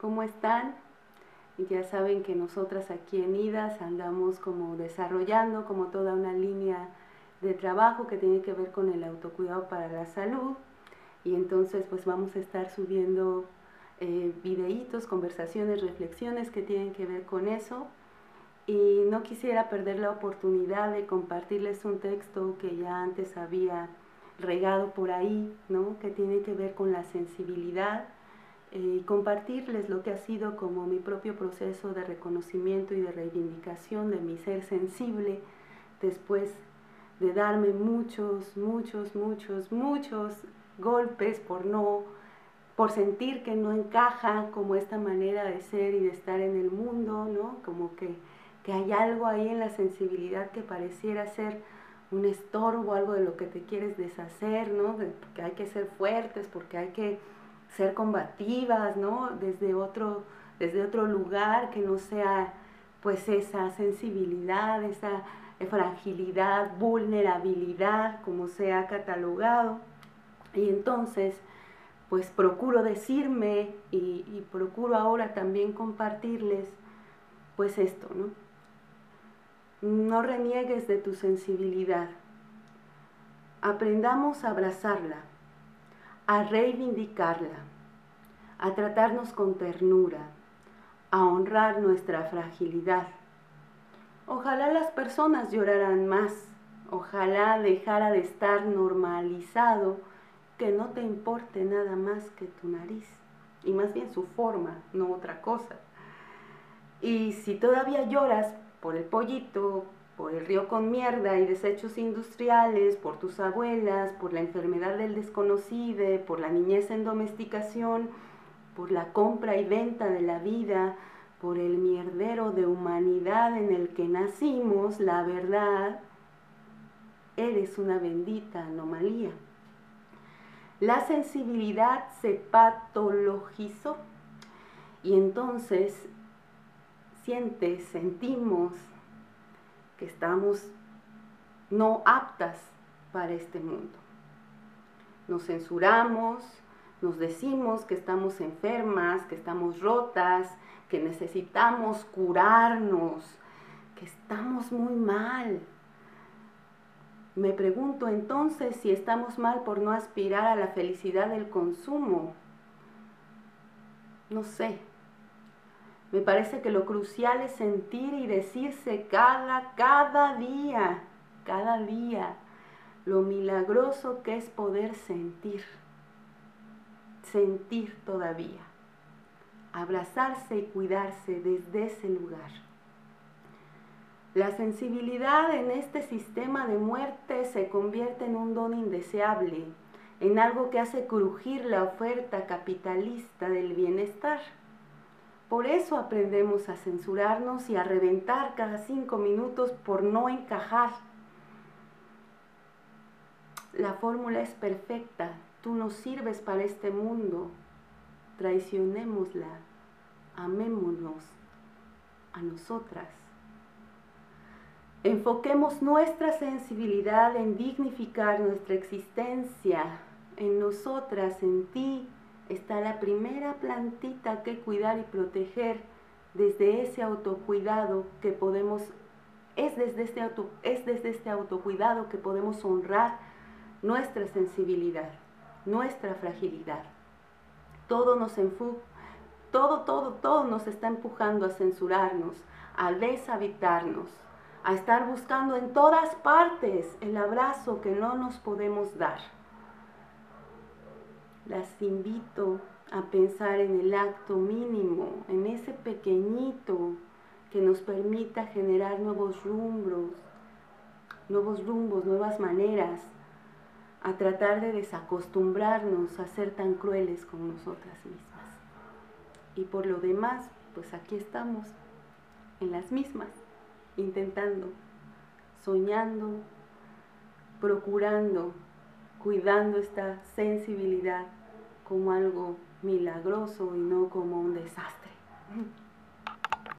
¿Cómo están? Ya saben que nosotras aquí en IDAS andamos como desarrollando como toda una línea de trabajo que tiene que ver con el autocuidado para la salud y entonces pues vamos a estar subiendo eh, videitos, conversaciones, reflexiones que tienen que ver con eso y no quisiera perder la oportunidad de compartirles un texto que ya antes había regado por ahí, ¿no? que tiene que ver con la sensibilidad y compartirles lo que ha sido como mi propio proceso de reconocimiento y de reivindicación de mi ser sensible después de darme muchos, muchos, muchos, muchos golpes por no, por sentir que no encaja como esta manera de ser y de estar en el mundo, ¿no? Como que, que hay algo ahí en la sensibilidad que pareciera ser un estorbo, algo de lo que te quieres deshacer, ¿no? porque hay que ser fuertes, porque hay que ser combativas, ¿no? Desde otro, desde otro lugar que no sea pues esa sensibilidad, esa fragilidad, vulnerabilidad, como se ha catalogado. Y entonces, pues procuro decirme y, y procuro ahora también compartirles, pues esto, ¿no? No reniegues de tu sensibilidad. Aprendamos a abrazarla, a reivindicarla, a tratarnos con ternura, a honrar nuestra fragilidad. Ojalá las personas lloraran más, ojalá dejara de estar normalizado que no te importe nada más que tu nariz, y más bien su forma, no otra cosa. Y si todavía lloras por el pollito, por el río con mierda y desechos industriales, por tus abuelas, por la enfermedad del desconocido, por la niñez en domesticación, por la compra y venta de la vida, por el mierdero de humanidad en el que nacimos, la verdad, eres una bendita anomalía. La sensibilidad se patologizó y entonces sientes, sentimos que estamos no aptas para este mundo. Nos censuramos, nos decimos que estamos enfermas, que estamos rotas, que necesitamos curarnos, que estamos muy mal. Me pregunto entonces si estamos mal por no aspirar a la felicidad del consumo. No sé, me parece que lo crucial es sentir y decirse cada, cada día, cada día, lo milagroso que es poder sentir, sentir todavía, abrazarse y cuidarse desde ese lugar. La sensibilidad en este sistema de muerte se convierte en un don indeseable, en algo que hace crujir la oferta capitalista del bienestar por eso aprendemos a censurarnos y a reventar cada cinco minutos por no encajar. La fórmula es perfecta. Tú nos sirves para este mundo. Traicionémosla. Amémonos a nosotras. Enfoquemos nuestra sensibilidad en dignificar nuestra existencia, en nosotras, en ti, está la primera plantita que cuidar y proteger desde ese autocuidado que podemos, es desde este, auto, es desde este autocuidado que podemos honrar nuestra sensibilidad, nuestra fragilidad. Todo nos todo, todo, todo nos está empujando a censurarnos, a deshabitarnos, a estar buscando en todas partes el abrazo que no nos podemos dar las invito a pensar en el acto mínimo, en ese pequeñito que nos permita generar nuevos rumbos, nuevos rumbos, nuevas maneras, a tratar de desacostumbrarnos a ser tan crueles con nosotras mismas. Y por lo demás, pues aquí estamos, en las mismas, intentando, soñando, procurando, cuidando esta sensibilidad como algo milagroso y no como un desastre.